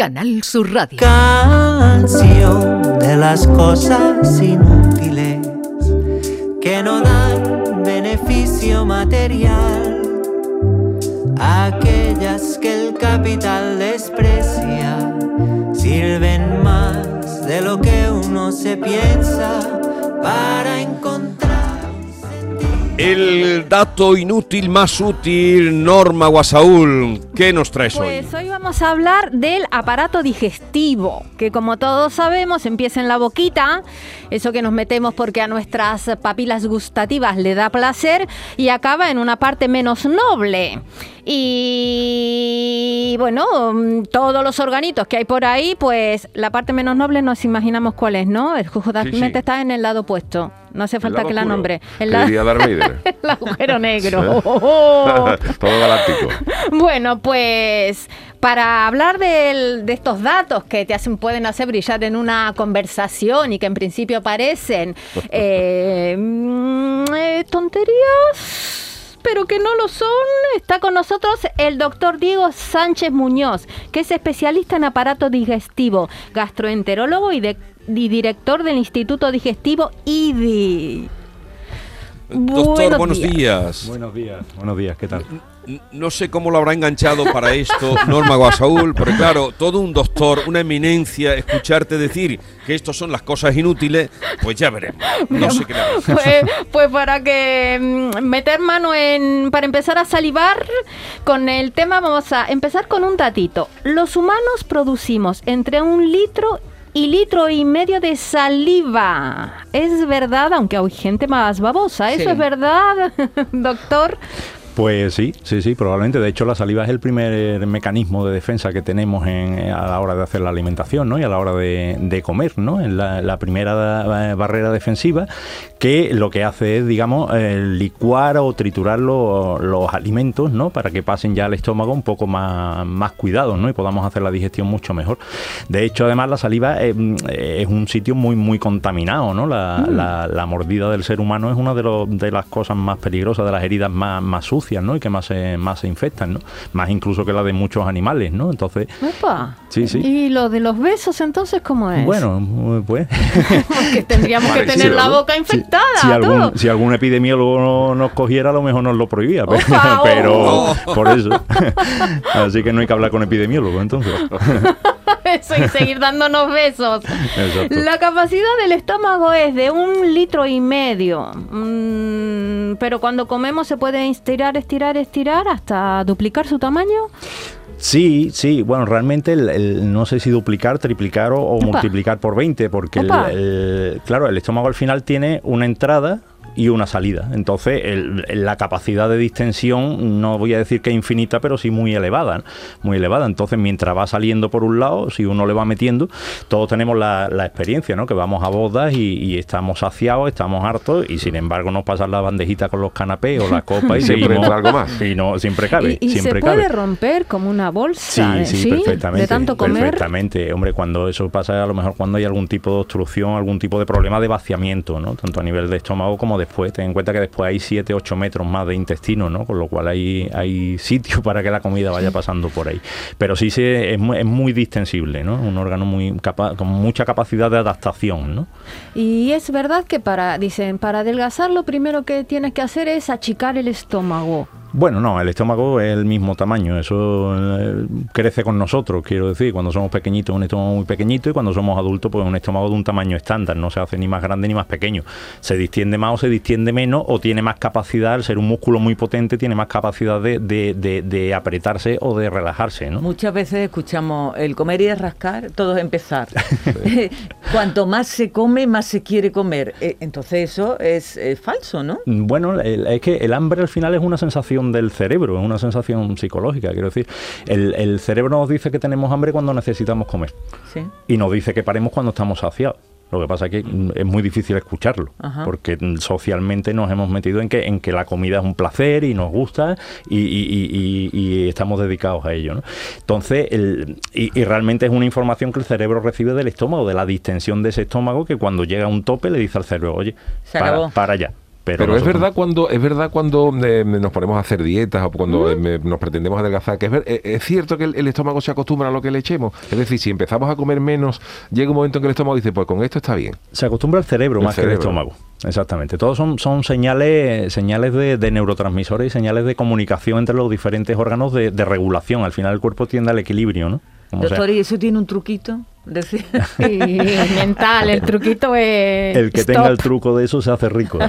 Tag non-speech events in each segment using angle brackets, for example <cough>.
Canal Sur Radio. Canción de las cosas inútiles que no dan beneficio material. Aquellas que el capital desprecia sirven más de lo que uno se piensa para encontrar. El dato inútil más útil, Norma Guasaúl, ¿qué nos traes hoy? Pues hoy vamos a hablar del aparato digestivo, que como todos sabemos empieza en la boquita, eso que nos metemos porque a nuestras papilas gustativas le da placer, y acaba en una parte menos noble. Y bueno, mm, todos los organitos que hay por ahí, pues la parte menos noble nos imaginamos cuál es, ¿no? El justamente está en el lado opuesto. No hace falta que la nombre. El, la... <laughs> el agujero negro. <laughs> <laughs> Todo galáctico. Bueno, pues para hablar de, de, estos datos que te hacen, pueden hacer brillar en una conversación y que en principio parecen eh, mm, eh, tonterías pero que no lo son. Está con nosotros el doctor Diego Sánchez Muñoz, que es especialista en aparato digestivo, gastroenterólogo y, director del Instituto Digestivo IDI. Doctor, buenos días. Buenos días, buenos días, ¿qué tal? no sé cómo lo habrá enganchado para esto <laughs> Norma Guasaúl, pero claro, todo un doctor, una eminencia, escucharte decir que estos son las cosas inútiles, pues ya veremos. No sé qué pues, pues para que mm, meter mano en. Para empezar a salivar con el tema, vamos a empezar con un datito. Los humanos producimos entre un litro y litro y medio de saliva. Es verdad, aunque hay gente más babosa. ¿Eso es verdad, <laughs> doctor? Pues sí, sí, sí, probablemente. De hecho, la saliva es el primer mecanismo de defensa que tenemos en, a la hora de hacer la alimentación ¿no? y a la hora de, comer. ¿no? En la, primera barrera defensiva que lo que hace es, digamos, eh, licuar o triturar los alimentos ¿no? para que pasen ya al estómago un poco más, más cuidados ¿no? y podamos hacer la digestión mucho mejor. De hecho, además, la saliva es, un sitio muy, muy contaminado. ¿no? La, mm. la, mordida del ser humano es una de, de las cosas más peligrosas, de las heridas más, más sucias ¿no? Y que más se, más se infectan, ¿no? Más incluso que la de muchos animales, ¿no? Entonces... Sí, sí. ¿Y lo de los besos entonces cómo es? Bueno, pues... <laughs> Porque tendríamos que tener la boca infectada. Si, algún, si algún epidemiólogo nos cogiera, a lo mejor nos lo prohibía. Pero, <laughs> por eso. <laughs> Así que no hay que hablar con epidemiólogos entonces. Y seguir <laughs> dándonos besos. La capacidad del estómago es de un litro y medio. Mm, pero cuando comemos se puede estirar, estirar, estirar hasta duplicar su tamaño. Sí, sí, bueno, realmente no sé si duplicar, triplicar o, multiplicar por 20, porque claro, el estómago al final tiene una entrada y una salida. Entonces, la capacidad de distensión, no voy a decir que infinita, pero sí muy elevada, muy elevada. Entonces, mientras va saliendo por un lado, si uno le va metiendo, todos tenemos la, experiencia, ¿no? Que vamos a bodas y, estamos saciados, estamos hartos y sin embargo nos pasan la bandejita con los canapés o la <laughs> copa y siempre algo más. Y no, siempre cabe. Y, siempre se puede romper como una bolsa. Sí, sí, perfectamente. De tanto comer. Perfectamente. Hombre, cuando eso pasa, a lo mejor cuando hay algún tipo de obstrucción, algún tipo de problema de vaciamiento, ¿no? Tanto a nivel de estómago como después. Ten en cuenta que después hay 7, 8 metros más de intestino, ¿no? Con lo cual hay, hay sitio <laughs> para que la comida vaya pasando por ahí. Pero sí se, es, muy, es muy distensible, ¿no? Un órgano muy capaz, con mucha capacidad de adaptación, ¿no? Y es verdad que para, dicen, para adelgazar lo primero que tienes que hacer es achicar el estómago. Bueno, no, el estómago es el mismo tamaño, eso eh, crece con nosotros, quiero decir, cuando somos pequeñitos un estómago muy pequeñito y cuando somos adultos pues un estómago de un tamaño estándar, no se hace ni más grande ni más pequeño, se distiende más o se distiende menos o tiene más capacidad, al ser un músculo muy potente tiene más capacidad de, de, apretarse o de relajarse, ¿no? Muchas veces escuchamos el comer y rascar, todo es empezar. <laughs> <laughs> Cuanto más se come, más se quiere comer, eh, entonces eso es falso, ¿no? Bueno, es que el hambre al final es una sensación del cerebro, es una sensación psicológica. Quiero decir, el, cerebro nos dice que tenemos hambre cuando necesitamos comer. Y nos dice que paremos cuando estamos saciados. Lo que pasa es que es muy difícil escucharlo, porque socialmente nos hemos metido en que, en que la comida es un placer y nos gusta y, estamos dedicados a ello. Entonces, y, realmente es una información que el cerebro recibe del estómago, de la distensión de ese estómago, que cuando llega a un tope le dice al cerebro, oye, para, para allá Pero, Pero es verdad cuando es verdad cuando eh, nos ponemos a hacer dietas o cuando eh, nos pretendemos adelgazar, que es, ver- eh, es cierto que el, el estómago se acostumbra a lo que le echemos. Es decir, si empezamos a comer menos, llega un momento en que el estómago dice, pues con esto está bien. Se acostumbra al cerebro El más que al cerebro. estómago. Exactamente. Todos son, son señales, señales de, de neurotransmisores y señales de comunicación entre los diferentes órganos de, de regulación. Al final el cuerpo tiende al equilibrio, ¿no? Sea. Doctor, ¿y eso tiene un truquito? Decir- mental, el truquito es. el que stop. tenga el truco de eso se hace rico. ¿eh?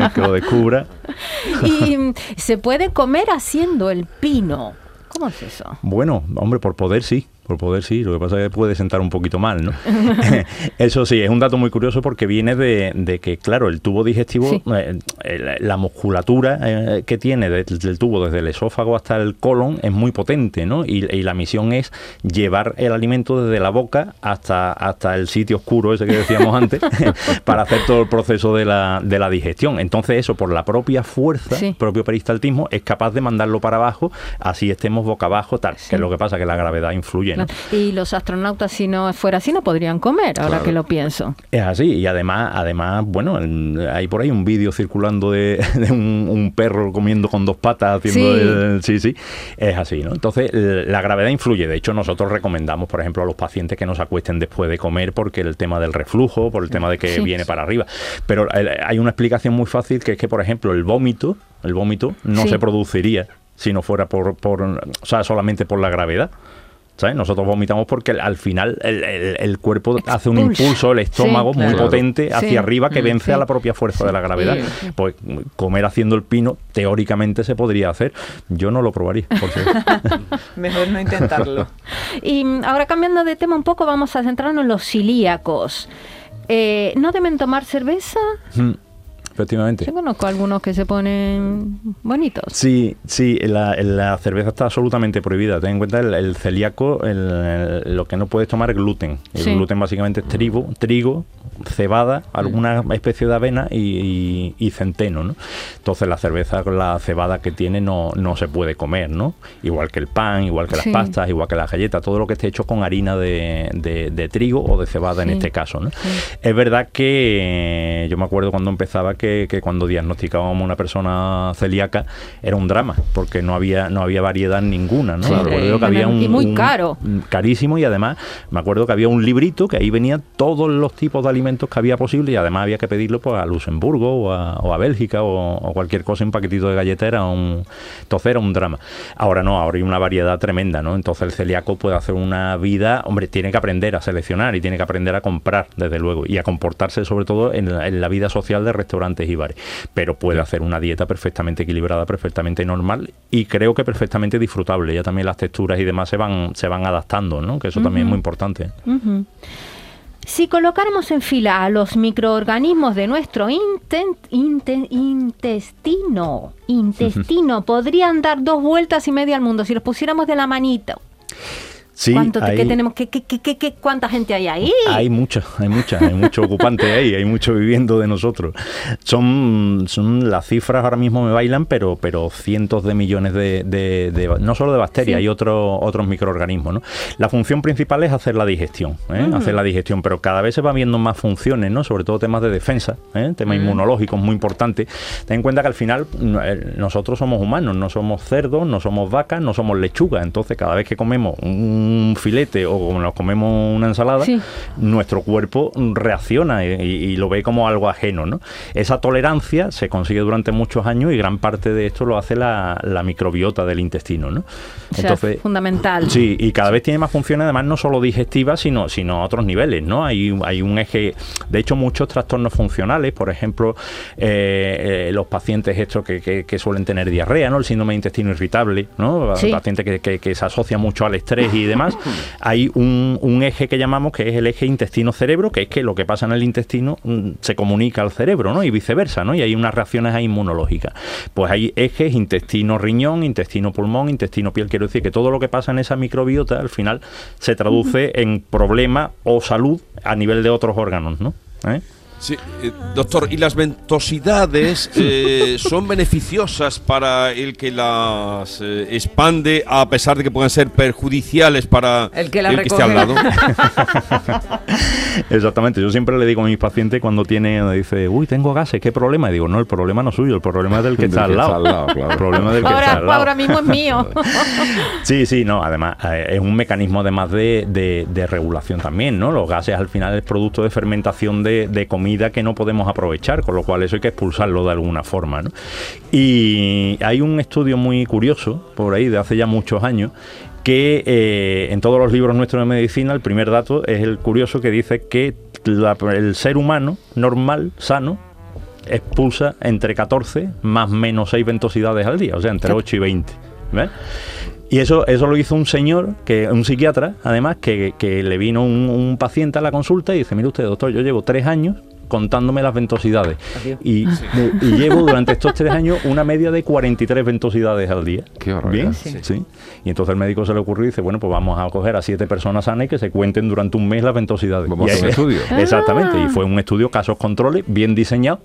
El que lo descubra. <laughs> Y mm, se puede comer haciendo el pino. ¿Cómo es eso? Bueno, hombre, por poder sí. Por poder sí, lo que pasa es que puede sentar un poquito mal, ¿no? <laughs> <laughs> Eso sí, es un dato muy curioso porque viene de, de que, claro, el tubo digestivo, Sí. eh, eh, la musculatura eh, que tiene de- del tubo desde el esófago hasta el colon es muy potente, ¿no? Y, y la misión es llevar el alimento desde la boca hasta, hasta el sitio oscuro ese que decíamos antes <laughs> para hacer todo el proceso de la, de la digestión. Entonces eso, por la propia fuerza, Sí. propio peristaltismo, es capaz de mandarlo para abajo, así estemos boca abajo, tal. Sí. Que es lo que pasa, que la gravedad influye, ¿no? Y los astronautas, si no fuera así, no podrían comer, ahora Claro. que lo pienso. Es así, y además, además bueno, hay por ahí un vídeo circulando de, <laughs> de un, un perro comiendo con dos patas, haciendo Sí. el- sí, sí, es así, ¿no? Entonces, la gravedad influye. De hecho, nosotros recomendamos, por ejemplo, a los pacientes que no se acuesten después de comer porque el tema del reflujo, por el tema de que Sí. viene para arriba. Pero hay una explicación muy fácil que es que, por ejemplo, el vómito, el vómito no Sí. se produciría si no fuera por, por, o sea, solamente por la gravedad. ¿Sabes? Nosotros vomitamos porque al- al final el, el- el cuerpo hace un impulso, el estómago Sí, muy claro. potente hacia Sí. arriba que Mm, vence sí. a la propia fuerza de la gravedad. Sí. Pues comer haciendo el pino teóricamente se podría hacer. Yo no lo probaría. Por. <laughs> Mejor no intentarlo. Y ahora cambiando de tema un poco, vamos a centrarnos en los celíacos. Eh, ¿No deben tomar cerveza? Mm, Efectivamente. Yo conozco algunos que se ponen bonitos. Sí, sí, la, la cerveza está absolutamente prohibida. Ten en cuenta el, el celíaco, el- el- lo que no puedes tomar es gluten. El Sí. gluten básicamente es trigo, trigo, cebada, alguna especie de avena y, y- y centeno, ¿no? Entonces la cerveza con la cebada que tiene no, no se puede comer, ¿no? Igual que el pan, igual que las Sí. pastas, igual que las galletas, todo lo que esté hecho con harina de, de- de trigo o de cebada en este caso, ¿no? Es verdad que eh, yo me acuerdo cuando empezaba que, que cuando diagnosticábamos a una persona celíaca era un drama, porque no había, no había variedad ninguna, ¿no? Sí, Me acuerdo que y había un, muy un- caro. Carísimo y además me acuerdo que había un librito que ahí venían todos los tipos de alimentos que había posible y además había que pedirlo pues, a Luxemburgo o a, o a Bélgica o, o cualquier cosa, un paquetito de galleta era un... Entonces era un drama. Ahora no, ahora hay una variedad tremenda, ¿no? Entonces el celíaco puede hacer una vida, hombre, tiene que aprender a seleccionar y tiene que aprender a comprar, desde luego, y a comportarse sobre todo en la, en la vida social de restaurantes y bares. Pero puede hacer una dieta perfectamente equilibrada, perfectamente normal y creo que perfectamente disfrutable. Ya también las texturas y demás se van, se van adaptando, ¿no? Que eso también es muy importante. Si colocáramos en fila a los microorganismos de nuestro inten- intestino, intestino, podrían dar dos vueltas y media al mundo si los pusiéramos de la manita. Sí, ¿Cuánto hay- qué tenemos? ¿Qué, qué, qué, ¿Cuánta gente hay ahí? Hay mucha, hay mucha, hay mucho ocupante ahí, hay mucho viviendo de nosotros. Son, son las cifras ahora mismo me bailan, pero, pero cientos de millones de, de- de- no solo de bacterias, Sí. hay otros otros microorganismos. ¿no? La función principal es hacer la digestión, ¿eh? hacer la digestión, pero cada vez se van viendo más funciones, ¿no? sobre todo temas de defensa, ¿eh? temas inmunológicos muy importantes. Ten en cuenta que al final mm, eh, nosotros somos humanos, no somos cerdos, no somos vacas, no somos lechugas, entonces cada vez que comemos un filete o nos comemos una ensalada, Sí. nuestro cuerpo reacciona y, y lo ve como algo ajeno. ¿no? Esa tolerancia se consigue durante muchos años y gran parte de esto lo hace la, la microbiota del intestino. ¿no? O sea, fundamental. Sí, y cada vez tiene más funciones, además, no solo digestivas, sino, sino a otros niveles, ¿no? Hay, hay un eje, de hecho, muchos trastornos funcionales, por ejemplo, eh, eh, los pacientes estos que, que- que suelen tener diarrea, ¿no? El síndrome de intestino irritable, ¿no? Sí. Pacientes que, que- que se asocia mucho al estrés y demás. Hay un, un eje que llamamos que es el eje intestino-cerebro, que es que lo que pasa en el intestino mm, se comunica al cerebro, ¿no? Y viceversa, ¿no? Y hay unas reacciones ahí inmunológicas. Pues hay ejes intestino-riñón, intestino-pulmón, intestino-piel. Quiero decir que todo lo que pasa en esa microbiota al final se traduce en problema o salud a nivel de otros órganos, ¿no? ¿Eh? Sí, eh, doctor, ¿y las ventosidades <laughs> eh, son beneficiosas para el que las eh, expande a pesar de que puedan ser perjudiciales para El que la esté al lado? <laughs> Exactamente, yo siempre le digo a mis pacientes cuando tiene, dice, uy, tengo gases, ¿qué problema? Y digo, no, el problema no es suyo, el problema es del que <laughs> Del está que al está lado. al lado, claro. El problema del que Ahora, está al lado. ahora mismo es mío. Sí, sí, no, además eh, es un mecanismo además de, de- de regulación también, ¿no? Los gases al final es producto de fermentación de, de comida que no podemos aprovechar, con lo cual eso hay que expulsarlo de alguna forma, ¿no? Y hay un estudio muy curioso por ahí de hace ya muchos años que eh, en todos los libros nuestros de medicina el primer dato es el curioso que dice que la- el ser humano normal, sano, expulsa entre 14 más menos 6 ventosidades al día, o sea, entre 8 y 20. ¿ves? Y eso, eso lo hizo un señor, que un psiquiatra, además, que, que le vino un, un paciente a la consulta y dice, mire usted, doctor, yo llevo tres años contándome las ventosidades. Y, y llevo durante estos tres años una media de 43 ventosidades al día. Qué. Bien, Sí. sí. Y entonces el médico se le ocurrió y dice, bueno, pues vamos a coger a siete personas sanas y que se cuenten durante un mes las ventosidades. Vamos a Y hacer un estudio. Exactamente, y fue un estudio casos controles, bien diseñado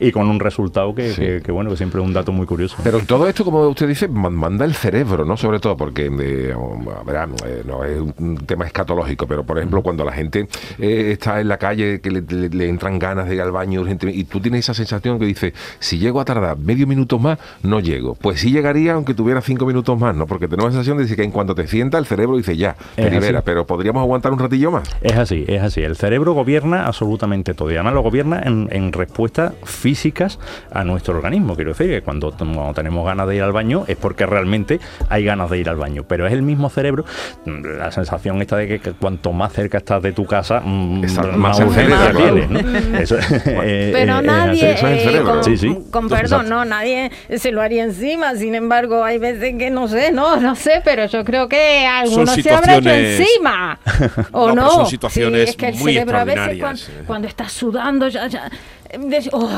y con un resultado que, Sí. que- que, bueno, que siempre es un dato muy curioso. Pero todo esto, como usted dice, man- manda el cerebro, ¿no? Sobre todo porque, eh, a ver, eh, no es un tema escatológico, pero por ejemplo, cuando la gente eh, está en la calle, que le, le- le entran ganas de ir al baño urgentemente, y tú tienes esa sensación que dice, si llego a tardar medio minuto más, no llego. Pues sí llegaría aunque tuviera cinco minutos más, ¿no? Porque tenemos la sensación de decir que en cuanto te sienta, el cerebro dice ya, te Es libera, así. pero podríamos aguantar un ratillo más. Es así, es así. El cerebro gobierna absolutamente todo. Y además lo gobierna en, en respuestas físicas a nuestro organismo. Quiero decir que cuando, cuando tenemos ganas de ir al baño es porque realmente hay ganas de ir al baño. Pero es el mismo cerebro. La sensación esta de que, que cuanto más cerca estás de tu casa, mm, Exacto, más más se urgencia acelera, tienes. ¿no? Eso, <laughs> eh, Pero eh, nadie, eh, con, Sí, sí. con Exacto. perdón, no, nadie se lo haría encima. Sin embargo, hay veces que no sé, no, no sé, pero yo creo que algunos se habrá hecho encima. <laughs> ¿O No, no? pero son situaciones Sí, es que el muy cerebro a veces extraordinarias, cuando, eh. cuando estás sudando ya, ya eh, de- oh,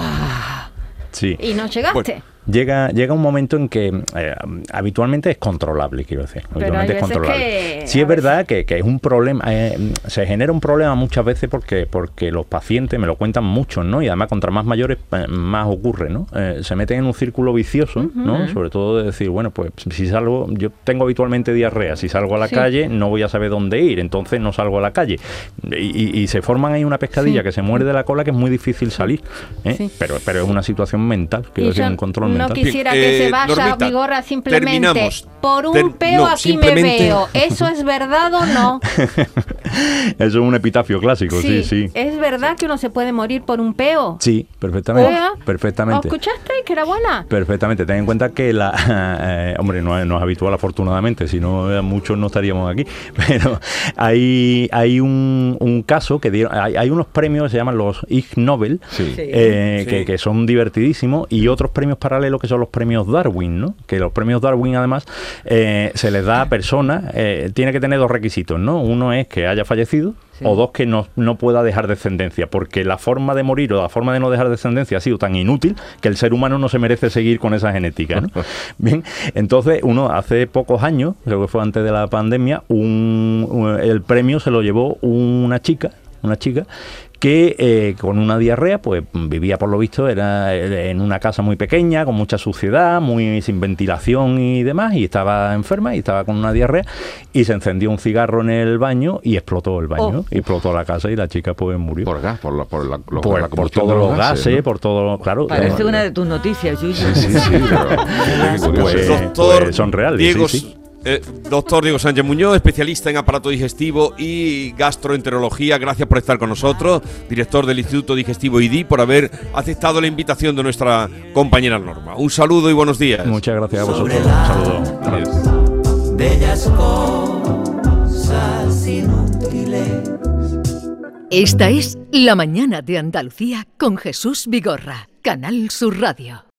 Sí. y no llegaste. Bueno, Llega, llega un momento en que eh, habitualmente es controlable, quiero decir. Pero Habitualmente hay es controlable. que, sí es verdad que, que es un problema, eh, se genera un problema muchas veces porque, porque los pacientes me lo cuentan mucho, ¿no? Y además contra más mayores más ocurre, ¿no? Eh, se meten en un círculo vicioso, ¿no? Sobre todo de decir, bueno, pues si salgo, yo tengo habitualmente diarrea, si salgo a la Sí. calle no voy a saber dónde ir, entonces no salgo a la calle. Y, y- y se forman ahí una pescadilla Sí. que se muerde la cola que es muy difícil salir. Sí. pero, pero es una situación mental, quiero Y decir, yo un control no quisiera Bien, que eh, se vaya Normita, Vigorra simplemente terminamos. por un Ter- peo no, aquí me simplemente- veo. ¿Eso es verdad o no? <laughs> <laughs> Eso es un epitafio clásico, sí, sí. ¿Es verdad que uno se puede morir por un peo? Sí, perfectamente. Perfectamente. ¿Lo escuchaste? Que era buena. Perfectamente. Ten en cuenta que la. <laughs> eh, hombre, no, es- no es habitual, afortunadamente, si no, eh, muchos no estaríamos aquí. <laughs> Pero hay, hay un, un caso que dieron. Hay, hay unos premios que se llaman los Ig Nobel, Sí. Sí. eh, Sí. Que, que son divertidísimos, y otros premios paralelos que son los premios Darwin, ¿no? Que los premios Darwin, además, eh, se les da a personas. eh, tiene que tener dos requisitos, ¿no? Uno es que haya fallecido. Sí. O dos, que no, no pueda dejar descendencia, porque la forma de morir o la forma de no dejar descendencia ha sido tan inútil que el ser humano no se merece seguir con esa genética. ¿no? <laughs> Bien, entonces uno hace pocos años, creo que fue antes de la pandemia, un, un- el premio se lo llevó una chica, una chica que eh, con una diarrea, pues vivía por lo visto, era eh, en una casa muy pequeña, con mucha suciedad, muy sin ventilación y demás, y estaba enferma y estaba con una diarrea, y se encendió un cigarro en el baño y explotó el baño, Oh. y explotó la casa y la chica pues murió. Por gas, por la, por la, lo- Por- la por de todos los gases, ¿no? por todo, claro. Parece eh, una de tus noticias, Yuyu. Sí, sí, sí, pero-. <laughs> Pues- pues son reales, Diego, sí, sí. Eh, doctor Diego Sánchez Muñoz, especialista en aparato digestivo y gastroenterología, gracias por estar con nosotros, director del Instituto Digestivo ID, por haber aceptado la invitación de nuestra compañera Norma. Un saludo y buenos días. Muchas gracias a vosotros. Un saludo. Adiós. bellas cosas inútiles. Esta es La Mañana de Andalucía con Jesús Vigorra, Canal Sur Radio.